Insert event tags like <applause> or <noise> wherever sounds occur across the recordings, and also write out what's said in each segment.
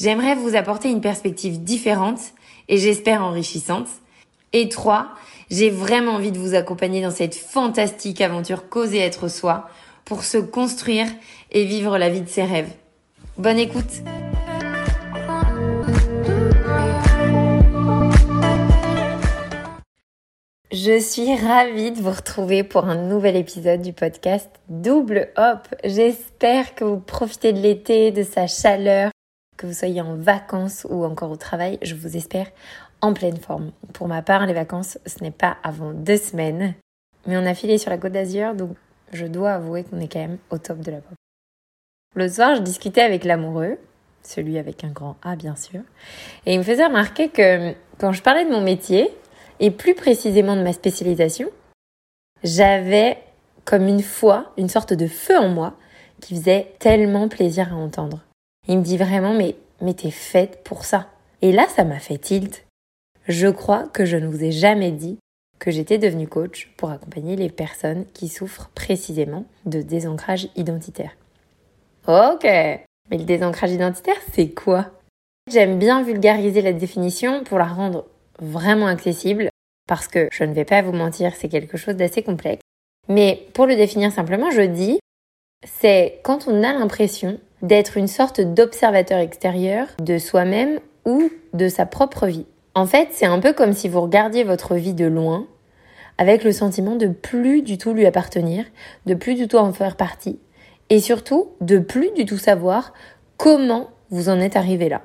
J'aimerais vous apporter une perspective différente et j'espère enrichissante. Et 3. J'ai vraiment envie de vous accompagner dans cette fantastique aventure causer être soi pour se construire et vivre la vie de ses rêves. Bonne écoute! Je suis ravie de vous retrouver pour un nouvel épisode du podcast Double Hop. J'espère que vous profitez de l'été, de sa chaleur, que vous soyez en vacances ou encore au travail. Je vous espère en pleine forme. Pour ma part, les vacances, ce n'est pas avant deux semaines. Mais on a filé sur la côte d'Azur, donc je dois avouer qu'on est quand même au top de la pop. Le soir, je discutais avec l'amoureux, celui avec un grand A bien sûr, et il me faisait remarquer que quand je parlais de mon métier, et plus précisément de ma spécialisation, j'avais comme une foi, une sorte de feu en moi qui faisait tellement plaisir à entendre. Il me dit vraiment, mais, mais t'es faite pour ça. Et là, ça m'a fait tilt. Je crois que je ne vous ai jamais dit que j'étais devenue coach pour accompagner les personnes qui souffrent précisément de désancrage identitaire. Ok, mais le désancrage identitaire, c'est quoi? J'aime bien vulgariser la définition pour la rendre vraiment accessible parce que je ne vais pas vous mentir, c'est quelque chose d'assez complexe. Mais pour le définir simplement, je dis, c'est quand on a l'impression d'être une sorte d'observateur extérieur de soi-même ou de sa propre vie. En fait, c'est un peu comme si vous regardiez votre vie de loin avec le sentiment de plus du tout lui appartenir, de plus du tout en faire partie, et surtout de plus du tout savoir comment vous en êtes arrivé là.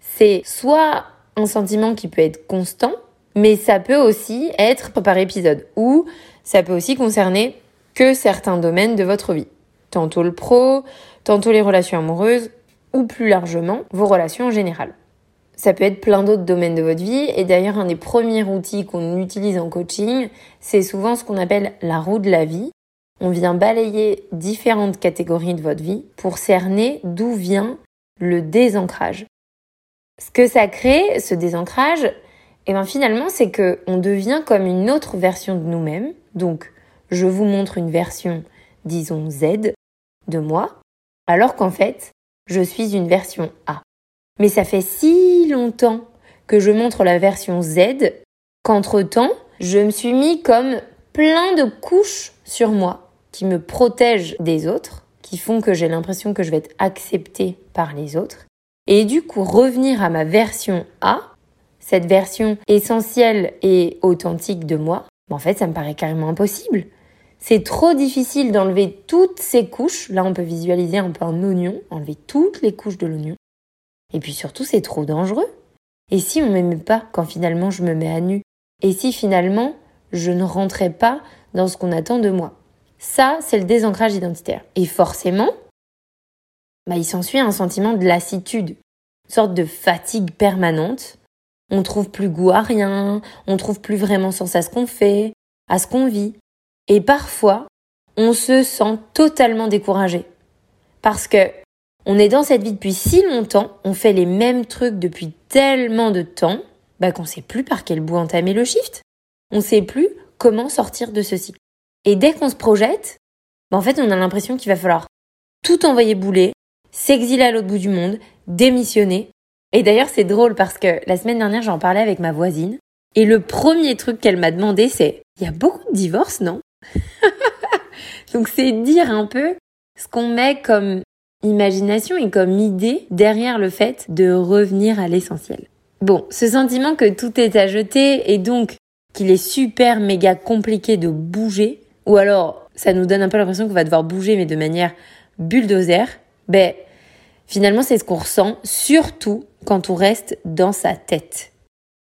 C'est soit un sentiment qui peut être constant, mais ça peut aussi être par épisode, ou ça peut aussi concerner que certains domaines de votre vie. Tantôt le pro, tantôt les relations amoureuses, ou plus largement vos relations en général. Ça peut être plein d'autres domaines de votre vie, et d'ailleurs un des premiers outils qu'on utilise en coaching, c'est souvent ce qu'on appelle la roue de la vie. On vient balayer différentes catégories de votre vie pour cerner d'où vient le désancrage. Ce que ça crée, ce désancrage, et eh bien finalement, c'est que on devient comme une autre version de nous-mêmes. Donc, je vous montre une version, disons Z, de moi, alors qu'en fait, je suis une version A. Mais ça fait si longtemps que je montre la version Z qu'entre-temps, je me suis mis comme plein de couches sur moi qui me protègent des autres, qui font que j'ai l'impression que je vais être acceptée par les autres. Et du coup, revenir à ma version A, cette version essentielle et authentique de moi, en fait, ça me paraît carrément impossible. C'est trop difficile d'enlever toutes ces couches. Là, on peut visualiser un peu un oignon, enlever toutes les couches de l'oignon. Et puis surtout, c'est trop dangereux. Et si on m'aimait pas quand finalement je me mets à nu? Et si finalement je ne rentrais pas dans ce qu'on attend de moi? Ça, c'est le désancrage identitaire. Et forcément, bah, il s'ensuit un sentiment de lassitude, une sorte de fatigue permanente. On trouve plus goût à rien, on trouve plus vraiment sens à ce qu'on fait, à ce qu'on vit. Et parfois, on se sent totalement découragé. Parce que on est dans cette vie depuis si longtemps, on fait les mêmes trucs depuis tellement de temps, bah qu'on sait plus par quel bout entamer le shift. On sait plus comment sortir de ce cycle. Et dès qu'on se projette, bah en fait, on a l'impression qu'il va falloir tout envoyer bouler, s'exiler à l'autre bout du monde, démissionner. Et d'ailleurs, c'est drôle parce que la semaine dernière, j'en parlais avec ma voisine. Et le premier truc qu'elle m'a demandé, c'est il y a beaucoup de divorces, non? <laughs> Donc c'est dire un peu ce qu'on met comme imagination et comme idée derrière le fait de revenir à l'essentiel. Bon, ce sentiment que tout est à jeter et donc qu'il est super méga compliqué de bouger, ou alors ça nous donne un peu l'impression qu'on va devoir bouger mais de manière bulldozer, ben finalement c'est ce qu'on ressent, surtout quand on reste dans sa tête.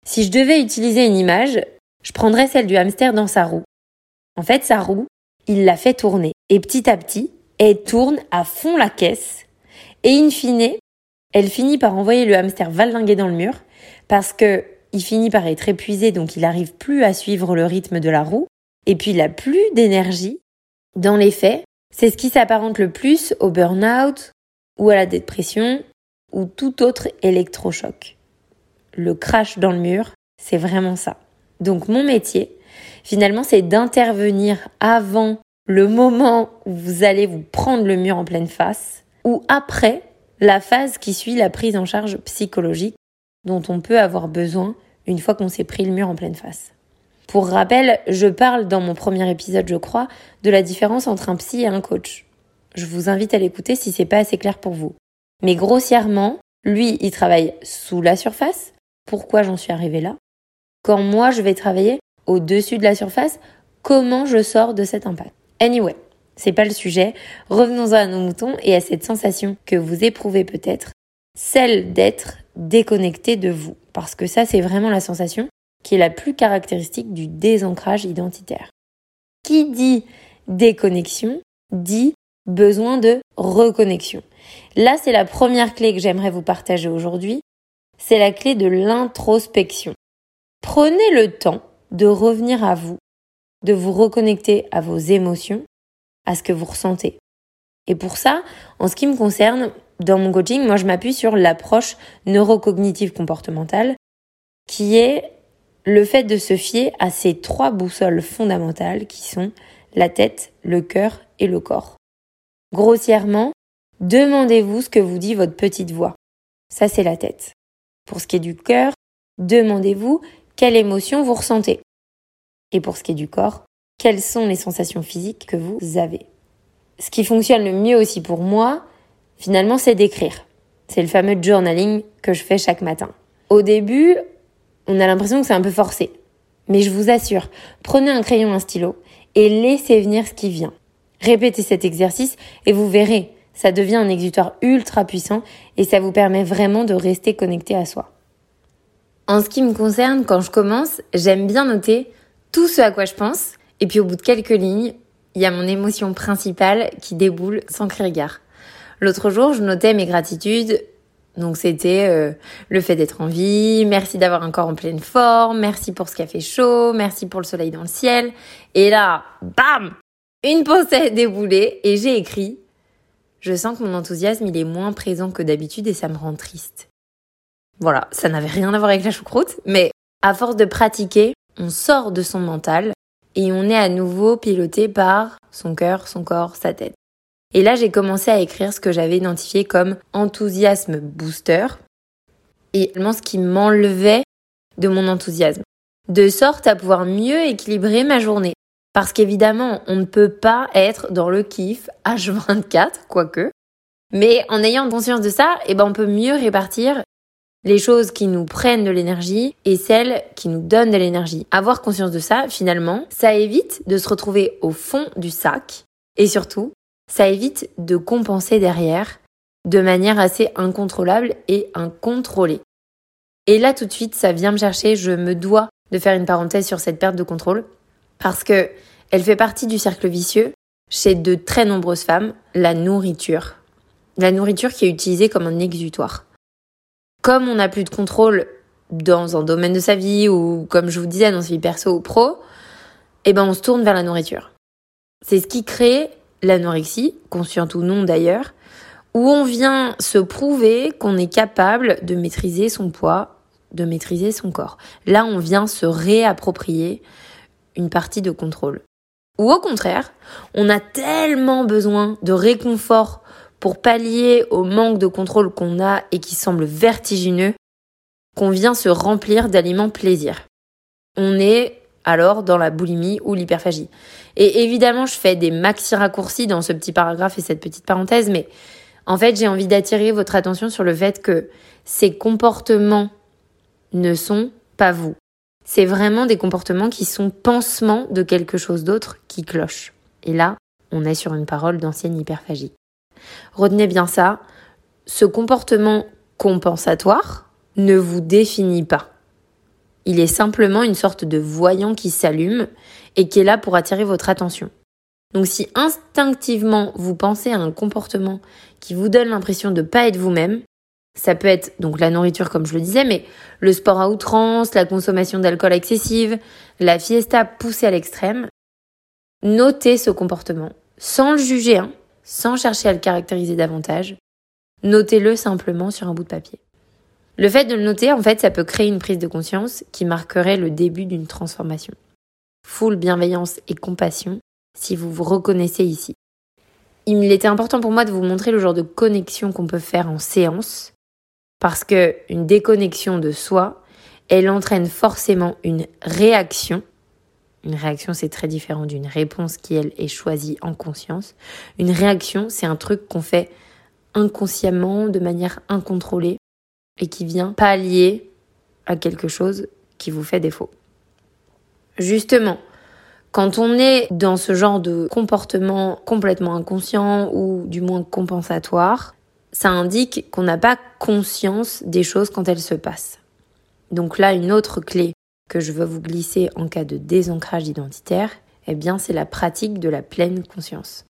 Si je devais utiliser une image, je prendrais celle du hamster dans sa roue. En fait, sa roue, il la fait tourner. Et petit à petit, elle tourne à fond la caisse. Et in fine, elle finit par envoyer le hamster valdinguer dans le mur parce que il finit par être épuisé, donc il n'arrive plus à suivre le rythme de la roue, et puis il n'a plus d'énergie. Dans les faits, c'est ce qui s'apparente le plus au burn-out ou à la dépression ou tout autre électrochoc. Le crash dans le mur, c'est vraiment ça. Donc mon métier, finalement, c'est d'intervenir avant le moment où vous allez vous prendre le mur en pleine face ou après la phase qui suit la prise en charge psychologique dont on peut avoir besoin une fois qu'on s'est pris le mur en pleine face. Pour rappel, je parle dans mon premier épisode, je crois, de la différence entre un psy et un coach. Je vous invite à l'écouter si c'est pas assez clair pour vous. Mais grossièrement, lui, il travaille sous la surface. Pourquoi j'en suis arrivée là? Quand moi, je vais travailler au-dessus de la surface, comment je sors de cet impact Anyway, c'est pas le sujet. Revenons à nos moutons et à cette sensation que vous éprouvez peut-être, celle d'être déconnecté de vous. Parce que ça, c'est vraiment la sensation qui est la plus caractéristique du désancrage identitaire. Qui dit déconnexion dit besoin de reconnexion. Là, c'est la première clé que j'aimerais vous partager aujourd'hui. C'est la clé de l'introspection. Prenez le temps de revenir à vous, de vous reconnecter à vos émotions, à ce que vous ressentez. Et pour ça, en ce qui me concerne, dans mon coaching, moi je m'appuie sur l'approche neurocognitive comportementale qui est le fait de se fier à ces trois boussoles fondamentales qui sont la tête, le cœur et le corps. Grossièrement, demandez-vous ce que vous dit votre petite voix. Ça, c'est la tête. Pour ce qui est du cœur, demandez-vous quelle émotion vous ressentez. Et pour ce qui est du corps, quelles sont les sensations physiques que vous avez. Ce qui fonctionne le mieux aussi pour moi, finalement, c'est d'écrire. C'est le fameux journaling que je fais chaque matin. Au début, on a l'impression que c'est un peu forcé. Mais je vous assure, prenez un crayon, un stylo et laissez venir ce qui vient. Répétez cet exercice et vous verrez, ça devient un exutoire ultra puissant et ça vous permet vraiment de rester connecté à soi. En ce qui me concerne, quand je commence, j'aime bien noter tout ce à quoi je pense et puis au bout de quelques lignes, il y a mon émotion principale qui déboule sans crier gare. L'autre jour, je notais mes gratitudes. Donc c'était euh, le fait d'être en vie, merci d'avoir un corps en pleine forme, merci pour ce fait chaud, merci pour le soleil dans le ciel. Et là, bam Une pensée déboulée et j'ai écrit Je sens que mon enthousiasme il est moins présent que d'habitude et ça me rend triste. Voilà, ça n'avait rien à voir avec la choucroute, mais à force de pratiquer, on sort de son mental et on est à nouveau piloté par son cœur, son corps, sa tête. Et là, j'ai commencé à écrire ce que j'avais identifié comme enthousiasme booster et ce qui m'enlevait de mon enthousiasme, de sorte à pouvoir mieux équilibrer ma journée. Parce qu'évidemment, on ne peut pas être dans le kiff H24, quoique. Mais en ayant conscience de ça, eh ben, on peut mieux répartir les choses qui nous prennent de l'énergie et celles qui nous donnent de l'énergie. Avoir conscience de ça, finalement, ça évite de se retrouver au fond du sac et surtout, ça évite de compenser derrière de manière assez incontrôlable et incontrôlée. Et là, tout de suite, ça vient me chercher, je me dois de faire une parenthèse sur cette perte de contrôle parce que elle fait partie du cercle vicieux chez de très nombreuses femmes, la nourriture. La nourriture qui est utilisée comme un exutoire comme on n'a plus de contrôle dans un domaine de sa vie ou comme je vous disais dans sa vie perso ou pro, eh ben on se tourne vers la nourriture. C'est ce qui crée l'anorexie, consciente ou non d'ailleurs, où on vient se prouver qu'on est capable de maîtriser son poids, de maîtriser son corps. Là, on vient se réapproprier une partie de contrôle. Ou au contraire, on a tellement besoin de réconfort pour pallier au manque de contrôle qu'on a et qui semble vertigineux, qu'on vient se remplir d'aliments plaisir. On est alors dans la boulimie ou l'hyperphagie. Et évidemment, je fais des maxi raccourcis dans ce petit paragraphe et cette petite parenthèse, mais en fait, j'ai envie d'attirer votre attention sur le fait que ces comportements ne sont pas vous. C'est vraiment des comportements qui sont pansements de quelque chose d'autre qui cloche. Et là, on est sur une parole d'ancienne hyperphagie. Retenez bien ça, ce comportement compensatoire ne vous définit pas. Il est simplement une sorte de voyant qui s'allume et qui est là pour attirer votre attention. Donc si instinctivement vous pensez à un comportement qui vous donne l'impression de ne pas être vous-même, Ça peut être donc la nourriture comme je le disais, mais le sport à outrance, la consommation d'alcool excessive, la fiesta poussée à l'extrême. Notez ce comportement sans le juger, hein, sans chercher à le caractériser davantage. Notez-le simplement sur un bout de papier. Le fait de le noter, en fait, ça peut créer une prise de conscience qui marquerait le début d'une transformation. Full bienveillance et compassion si vous vous reconnaissez ici. Il était important pour moi de vous montrer le genre de connexion qu'on peut faire en séance parce que une déconnexion de soi, elle entraîne forcément une réaction. Une réaction, c'est très différent d'une réponse qui, elle, est choisie en conscience. Une réaction, c'est un truc qu'on fait inconsciemment, de manière incontrôlée, et qui vient pallier à quelque chose qui vous fait défaut. Justement, quand on est dans ce genre de comportement complètement inconscient ou du moins compensatoire, ça indique qu'on n'a pas conscience des choses quand elles se passent. Donc là, une autre clé que je veux vous glisser en cas de désancrage identitaire, eh bien, c'est la pratique de la pleine conscience.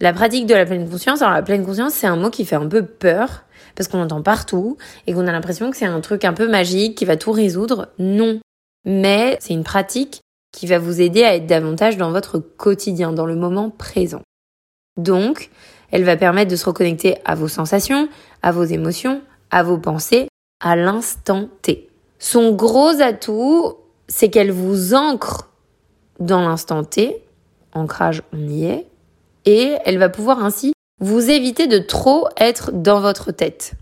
La pratique de la pleine conscience, alors la pleine conscience, c'est un mot qui fait un peu peur parce qu'on entend partout et qu'on a l'impression que c'est un truc un peu magique qui va tout résoudre. Non. Mais c'est une pratique qui va vous aider à être davantage dans votre quotidien, dans le moment présent. Donc, elle va permettre de se reconnecter à vos sensations, à vos émotions, à vos pensées, à l'instant T. Son gros atout, c'est qu'elle vous ancre dans l'instant T. Ancrage, on y est et elle va pouvoir ainsi vous éviter de trop être dans votre tête.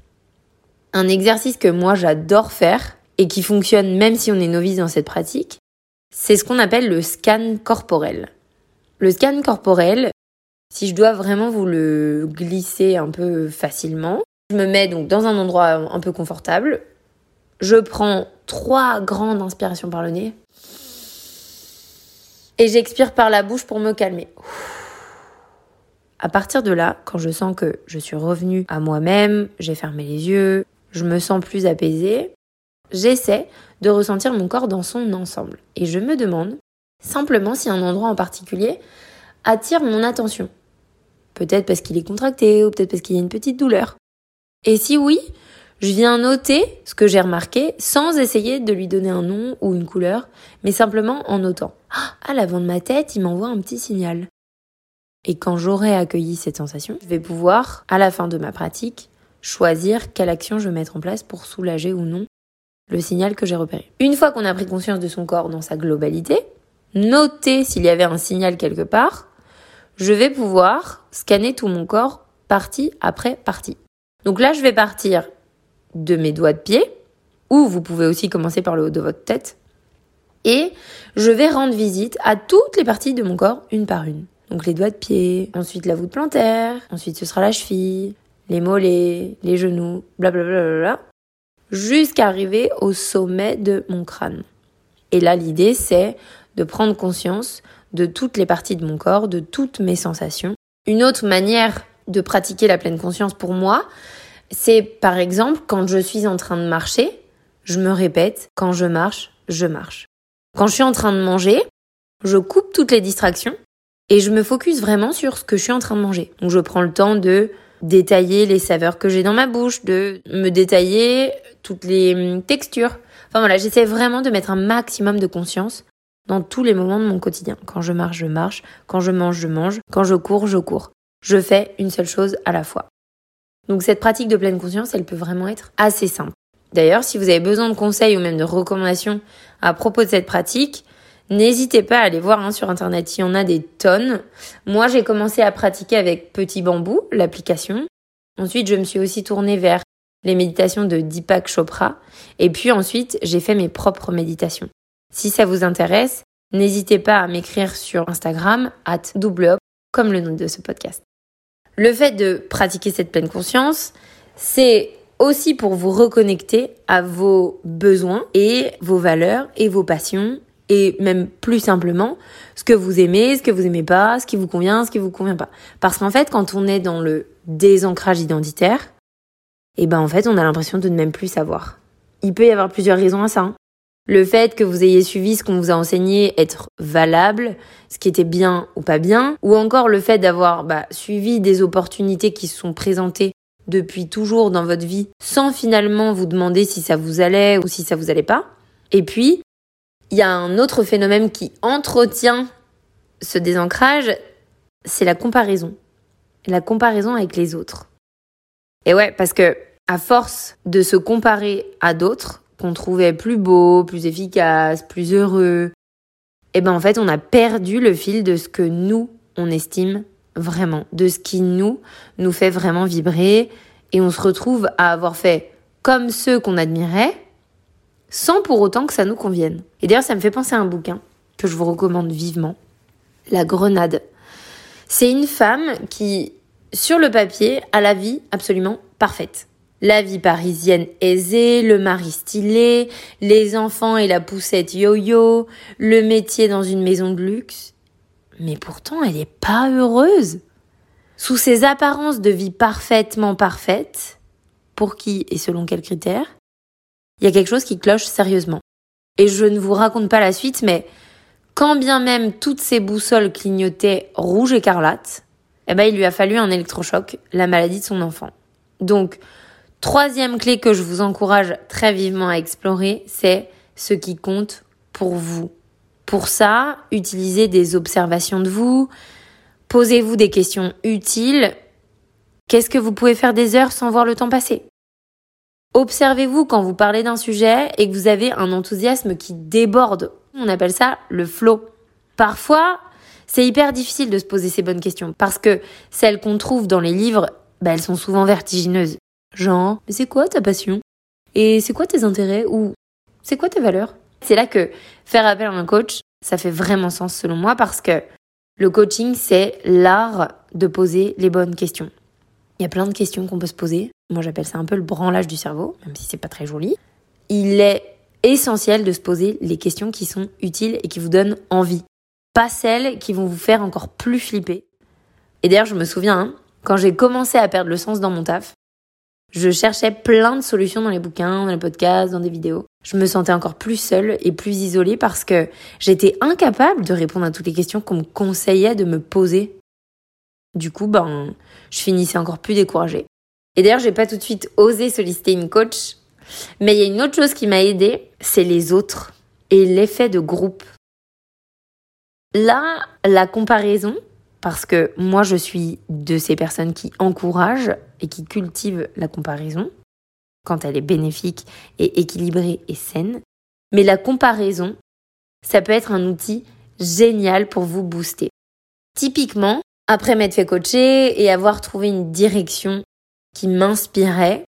Un exercice que moi j'adore faire et qui fonctionne même si on est novice dans cette pratique, c'est ce qu'on appelle le scan corporel. Le scan corporel, si je dois vraiment vous le glisser un peu facilement, je me mets donc dans un endroit un peu confortable, je prends trois grandes inspirations par le nez et j'expire par la bouche pour me calmer. À partir de là, quand je sens que je suis revenue à moi-même, j'ai fermé les yeux, je me sens plus apaisée, j'essaie de ressentir mon corps dans son ensemble. Et je me demande simplement si un endroit en particulier attire mon attention. Peut-être parce qu'il est contracté ou peut-être parce qu'il y a une petite douleur. Et si oui, je viens noter ce que j'ai remarqué sans essayer de lui donner un nom ou une couleur, mais simplement en notant. Ah, à l'avant de ma tête, il m'envoie un petit signal. Et quand j'aurai accueilli cette sensation, je vais pouvoir, à la fin de ma pratique, choisir quelle action je vais mettre en place pour soulager ou non le signal que j'ai repéré. Une fois qu'on a pris conscience de son corps dans sa globalité, noter s'il y avait un signal quelque part, je vais pouvoir scanner tout mon corps partie après partie. Donc là, je vais partir de mes doigts de pied, ou vous pouvez aussi commencer par le haut de votre tête, et je vais rendre visite à toutes les parties de mon corps une par une. Donc les doigts de pied, ensuite la voûte plantaire, ensuite ce sera la cheville, les mollets, les genoux, blablabla, jusqu'à arriver au sommet de mon crâne. Et là, l'idée, c'est de prendre conscience de toutes les parties de mon corps, de toutes mes sensations. Une autre manière de pratiquer la pleine conscience pour moi, c'est par exemple quand je suis en train de marcher, je me répète, quand je marche, je marche. Quand je suis en train de manger, je coupe toutes les distractions et je me focus vraiment sur ce que je suis en train de manger. Donc je prends le temps de détailler les saveurs que j'ai dans ma bouche, de me détailler toutes les hum, textures. Enfin voilà, j'essaie vraiment de mettre un maximum de conscience dans tous les moments de mon quotidien. Quand je marche, je marche. Quand je mange, je mange. Quand je cours, je cours. Je fais une seule chose à la fois. Donc cette pratique de pleine conscience, elle peut vraiment être assez simple. D'ailleurs, si vous avez besoin de conseils ou même de recommandations à propos de cette pratique, N'hésitez pas à aller voir hein, sur internet, il y en a des tonnes. Moi, j'ai commencé à pratiquer avec Petit Bambou, l'application. Ensuite, je me suis aussi tournée vers les méditations de Deepak Chopra. Et puis ensuite, j'ai fait mes propres méditations. Si ça vous intéresse, n'hésitez pas à m'écrire sur Instagram, at double comme le nom de ce podcast. Le fait de pratiquer cette pleine conscience, c'est aussi pour vous reconnecter à vos besoins et vos valeurs et vos passions et même plus simplement ce que vous aimez, ce que vous aimez pas, ce qui vous convient, ce qui vous convient pas. Parce qu'en fait, quand on est dans le désancrage identitaire, et eh ben en fait, on a l'impression de ne même plus savoir. Il peut y avoir plusieurs raisons à ça. Hein. Le fait que vous ayez suivi ce qu'on vous a enseigné être valable, ce qui était bien ou pas bien, ou encore le fait d'avoir bah, suivi des opportunités qui se sont présentées depuis toujours dans votre vie sans finalement vous demander si ça vous allait ou si ça vous allait pas. Et puis, il y a un autre phénomène qui entretient ce désancrage, c'est la comparaison. La comparaison avec les autres. Et ouais, parce que à force de se comparer à d'autres qu'on trouvait plus beaux, plus efficaces, plus heureux, eh ben en fait, on a perdu le fil de ce que nous on estime vraiment, de ce qui nous nous fait vraiment vibrer et on se retrouve à avoir fait comme ceux qu'on admirait sans pour autant que ça nous convienne. Et d'ailleurs, ça me fait penser à un bouquin que je vous recommande vivement, La Grenade. C'est une femme qui, sur le papier, a la vie absolument parfaite. La vie parisienne aisée, le mari stylé, les enfants et la poussette yo-yo, le métier dans une maison de luxe. Mais pourtant, elle n'est pas heureuse. Sous ces apparences de vie parfaitement parfaite, pour qui et selon quels critères, il y a quelque chose qui cloche sérieusement. Et je ne vous raconte pas la suite, mais quand bien même toutes ces boussoles clignotaient rouge écarlate, eh ben, il lui a fallu un électrochoc, la maladie de son enfant. Donc, troisième clé que je vous encourage très vivement à explorer, c'est ce qui compte pour vous. Pour ça, utilisez des observations de vous, posez-vous des questions utiles. Qu'est-ce que vous pouvez faire des heures sans voir le temps passer? Observez-vous quand vous parlez d'un sujet et que vous avez un enthousiasme qui déborde. On appelle ça le flow. Parfois, c'est hyper difficile de se poser ces bonnes questions parce que celles qu'on trouve dans les livres, bah, elles sont souvent vertigineuses. Genre, mais c'est quoi ta passion? Et c'est quoi tes intérêts Ou c'est quoi tes valeurs? C'est là que faire appel à un coach, ça fait vraiment sens selon moi parce que le coaching, c'est l'art de poser les bonnes questions. Il y a plein de questions qu'on peut se poser. Moi, j'appelle ça un peu le branlage du cerveau, même si c'est pas très joli. Il est essentiel de se poser les questions qui sont utiles et qui vous donnent envie. Pas celles qui vont vous faire encore plus flipper. Et d'ailleurs, je me souviens, hein, quand j'ai commencé à perdre le sens dans mon taf, je cherchais plein de solutions dans les bouquins, dans les podcasts, dans des vidéos. Je me sentais encore plus seule et plus isolée parce que j'étais incapable de répondre à toutes les questions qu'on me conseillait de me poser du coup, ben, je finissais encore plus découragée. Et d'ailleurs, j'ai pas tout de suite osé solliciter une coach. Mais il y a une autre chose qui m'a aidée, c'est les autres et l'effet de groupe. Là, la comparaison, parce que moi je suis de ces personnes qui encouragent et qui cultivent la comparaison quand elle est bénéfique et équilibrée et saine. Mais la comparaison, ça peut être un outil génial pour vous booster. Typiquement, après m'être fait coacher et avoir trouvé une direction qui m'inspirait,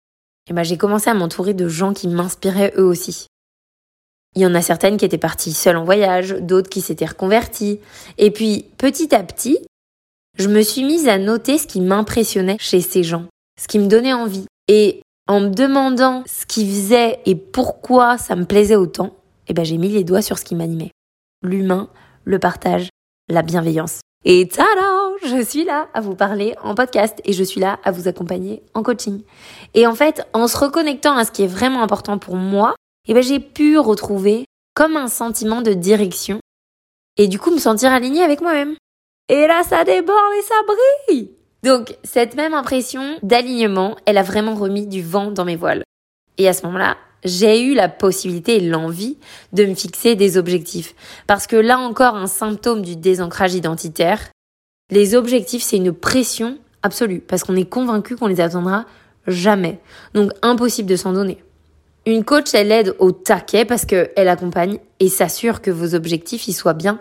eh ben, j'ai commencé à m'entourer de gens qui m'inspiraient eux aussi. Il y en a certaines qui étaient parties seules en voyage, d'autres qui s'étaient reconverties. Et puis, petit à petit, je me suis mise à noter ce qui m'impressionnait chez ces gens, ce qui me donnait envie. Et en me demandant ce qu'ils faisaient et pourquoi ça me plaisait autant, eh ben, j'ai mis les doigts sur ce qui m'animait. L'humain, le partage, la bienveillance. Et tada je suis là à vous parler en podcast et je suis là à vous accompagner en coaching. Et en fait, en se reconnectant à ce qui est vraiment important pour moi, eh ben, j'ai pu retrouver comme un sentiment de direction et du coup me sentir alignée avec moi-même. Et là, ça déborde et ça brille. Donc, cette même impression d'alignement, elle a vraiment remis du vent dans mes voiles. Et à ce moment-là, j'ai eu la possibilité et l'envie de me fixer des objectifs. Parce que là encore, un symptôme du désancrage identitaire, les objectifs, c'est une pression absolue parce qu'on est convaincu qu'on les atteindra jamais. Donc impossible de s'en donner. Une coach, elle aide au taquet parce qu'elle accompagne et s'assure que vos objectifs y soient bien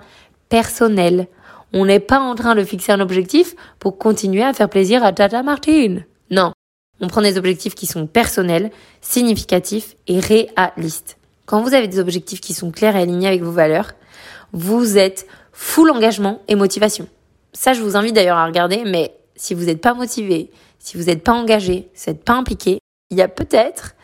personnels. On n'est pas en train de fixer un objectif pour continuer à faire plaisir à Tata Martine. Non. On prend des objectifs qui sont personnels, significatifs et réalistes. Quand vous avez des objectifs qui sont clairs et alignés avec vos valeurs, vous êtes full engagement et motivation. Ça, je vous invite d'ailleurs à regarder, mais si vous n'êtes pas motivé, si vous n'êtes pas engagé, si vous n'êtes pas impliqué, il y a peut-être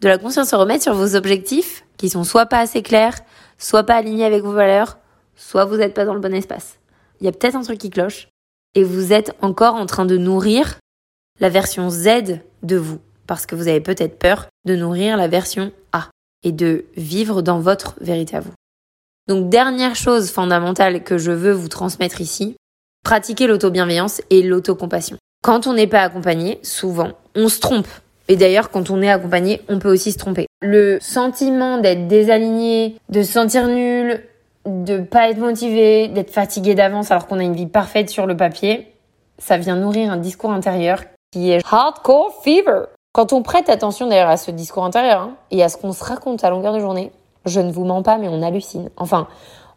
de la conscience à remettre sur vos objectifs qui sont soit pas assez clairs, soit pas alignés avec vos valeurs, soit vous n'êtes pas dans le bon espace. Il y a peut-être un truc qui cloche et vous êtes encore en train de nourrir la version Z de vous parce que vous avez peut-être peur de nourrir la version A et de vivre dans votre vérité à vous. Donc dernière chose fondamentale que je veux vous transmettre ici, pratiquer l'auto-bienveillance et l'autocompassion. Quand on n'est pas accompagné, souvent, on se trompe. Et d'ailleurs, quand on est accompagné, on peut aussi se tromper. Le sentiment d'être désaligné, de se sentir nul, de pas être motivé, d'être fatigué d'avance alors qu'on a une vie parfaite sur le papier, ça vient nourrir un discours intérieur qui est hardcore fever. Quand on prête attention d'ailleurs à ce discours intérieur hein, et à ce qu'on se raconte à longueur de journée, je ne vous mens pas, mais on hallucine. Enfin,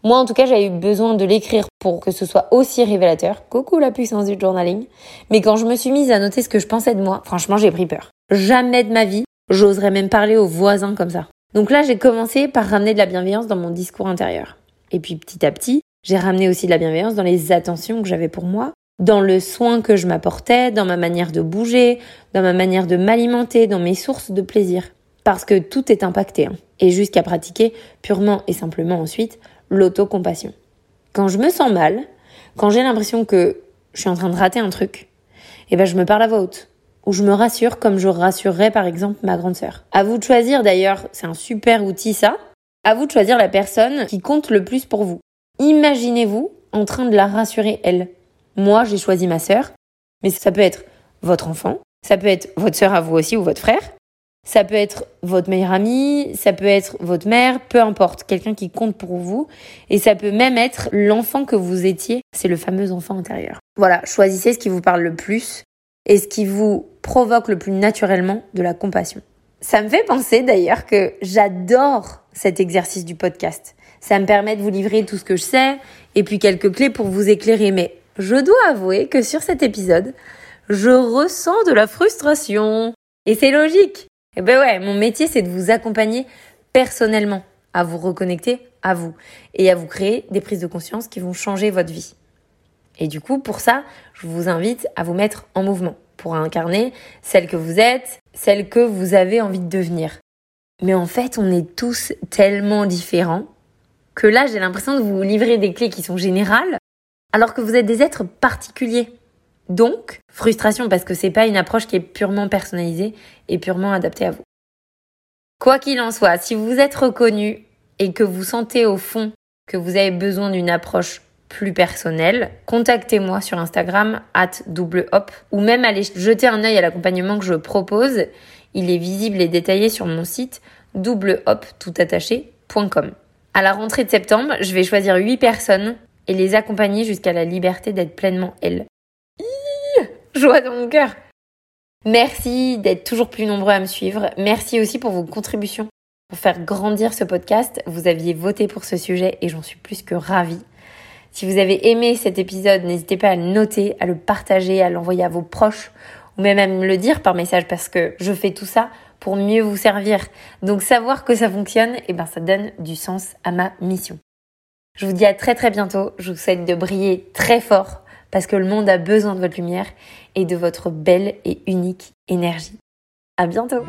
moi en tout cas, j'avais eu besoin de l'écrire pour que ce soit aussi révélateur. Coucou la puissance du journaling. Mais quand je me suis mise à noter ce que je pensais de moi, franchement, j'ai pris peur. Jamais de ma vie, j'oserais même parler aux voisins comme ça. Donc là, j'ai commencé par ramener de la bienveillance dans mon discours intérieur. Et puis petit à petit, j'ai ramené aussi de la bienveillance dans les attentions que j'avais pour moi, dans le soin que je m'apportais, dans ma manière de bouger, dans ma manière de m'alimenter, dans mes sources de plaisir. Parce que tout est impacté. Hein. Et jusqu'à pratiquer purement et simplement ensuite l'autocompassion. Quand je me sens mal, quand j'ai l'impression que je suis en train de rater un truc, eh ben je me parle à voix haute. Ou je me rassure comme je rassurerais par exemple ma grande sœur. À vous de choisir d'ailleurs, c'est un super outil ça. À vous de choisir la personne qui compte le plus pour vous. Imaginez-vous en train de la rassurer elle. Moi, j'ai choisi ma sœur, mais ça peut être votre enfant, ça peut être votre sœur à vous aussi ou votre frère, ça peut être votre meilleure amie, ça peut être votre mère, peu importe, quelqu'un qui compte pour vous. Et ça peut même être l'enfant que vous étiez, c'est le fameux enfant intérieur. Voilà, choisissez ce qui vous parle le plus et ce qui vous provoque le plus naturellement de la compassion. Ça me fait penser d'ailleurs que j'adore cet exercice du podcast. Ça me permet de vous livrer tout ce que je sais et puis quelques clés pour vous éclairer. Mais je dois avouer que sur cet épisode, je ressens de la frustration. Et c'est logique. Eh ben ouais, mon métier, c'est de vous accompagner personnellement à vous reconnecter à vous et à vous créer des prises de conscience qui vont changer votre vie. Et du coup, pour ça, je vous invite à vous mettre en mouvement pour incarner celle que vous êtes, celle que vous avez envie de devenir. Mais en fait, on est tous tellement différents que là, j'ai l'impression de vous livrer des clés qui sont générales alors que vous êtes des êtres particuliers. Donc, frustration parce que c'est pas une approche qui est purement personnalisée et purement adaptée à vous. Quoi qu'il en soit, si vous êtes reconnu et que vous sentez au fond que vous avez besoin d'une approche plus personnelle, contactez-moi sur Instagram at double hop ou même allez jeter un œil à l'accompagnement que je propose. Il est visible et détaillé sur mon site doublehop.toutattaché.com. À la rentrée de septembre, je vais choisir 8 personnes et les accompagner jusqu'à la liberté d'être pleinement elles joie dans mon cœur. Merci d'être toujours plus nombreux à me suivre. Merci aussi pour vos contributions. Pour faire grandir ce podcast, vous aviez voté pour ce sujet et j'en suis plus que ravie. Si vous avez aimé cet épisode, n'hésitez pas à le noter, à le partager, à l'envoyer à vos proches ou même à me le dire par message parce que je fais tout ça pour mieux vous servir. Donc savoir que ça fonctionne, eh ben ça donne du sens à ma mission. Je vous dis à très très bientôt. Je vous souhaite de briller très fort parce que le monde a besoin de votre lumière et de votre belle et unique énergie. À bientôt!